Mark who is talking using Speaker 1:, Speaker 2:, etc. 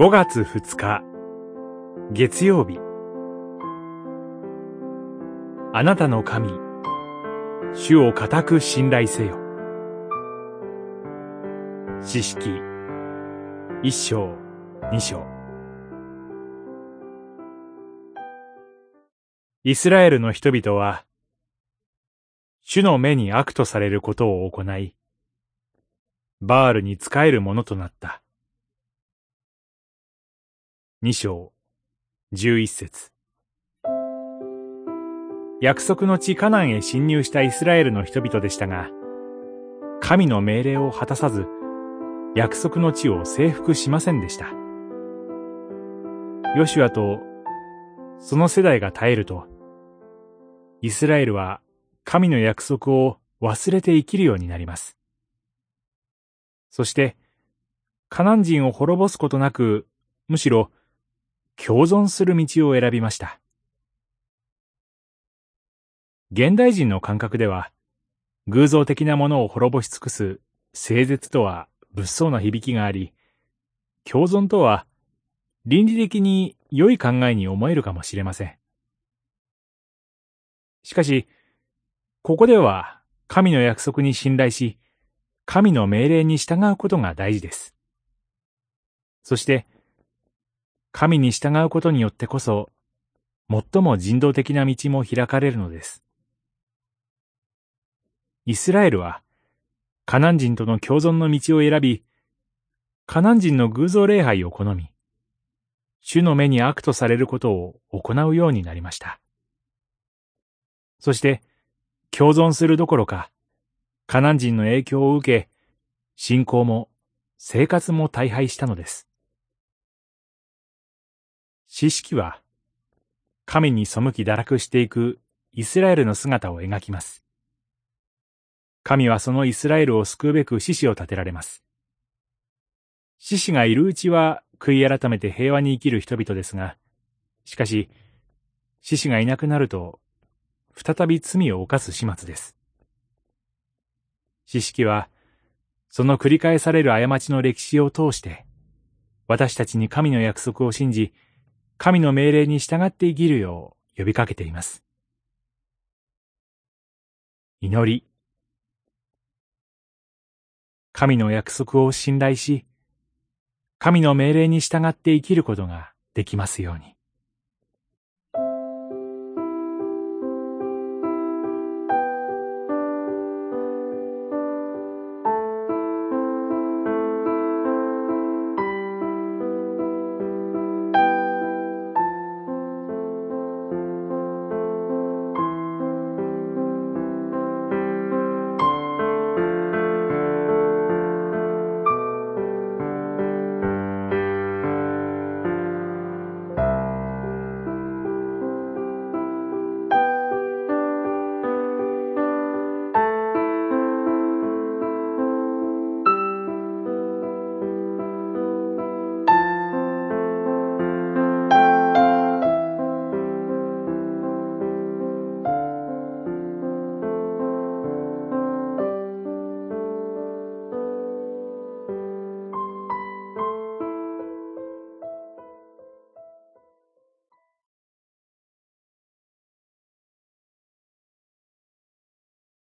Speaker 1: 5月2日。月曜日。あなたの神。主を固く信頼せよ。詩式。一章二章。イスラエルの人々は主の目に悪とされることを行いバールに仕えるものとなった。二章、十一節。約束の地カナンへ侵入したイスラエルの人々でしたが、神の命令を果たさず、約束の地を征服しませんでした。ヨシュアとその世代が耐えると、イスラエルは神の約束を忘れて生きるようになります。そして、カナン人を滅ぼすことなく、むしろ共存する道を選びました。現代人の感覚では、偶像的なものを滅ぼし尽くす聖絶とは物騒な響きがあり、共存とは倫理的に良い考えに思えるかもしれません。しかし、ここでは神の約束に信頼し、神の命令に従うことが大事です。そして、神に従うことによってこそ、最も人道的な道も開かれるのです。イスラエルは、カナン人との共存の道を選び、カナン人の偶像礼拝を好み、主の目に悪とされることを行うようになりました。そして、共存するどころか、カナン人の影響を受け、信仰も生活も大敗したのです。詩式は、神に背き堕落していくイスラエルの姿を描きます。神はそのイスラエルを救うべく獅子を立てられます。獅子がいるうちは悔い改めて平和に生きる人々ですが、しかし、獅子がいなくなると、再び罪を犯す始末です。詩式は、その繰り返される過ちの歴史を通して、私たちに神の約束を信じ、神の命令に従って生きるよう呼びかけています。祈り。神の約束を信頼し、神の命令に従って生きることができますように。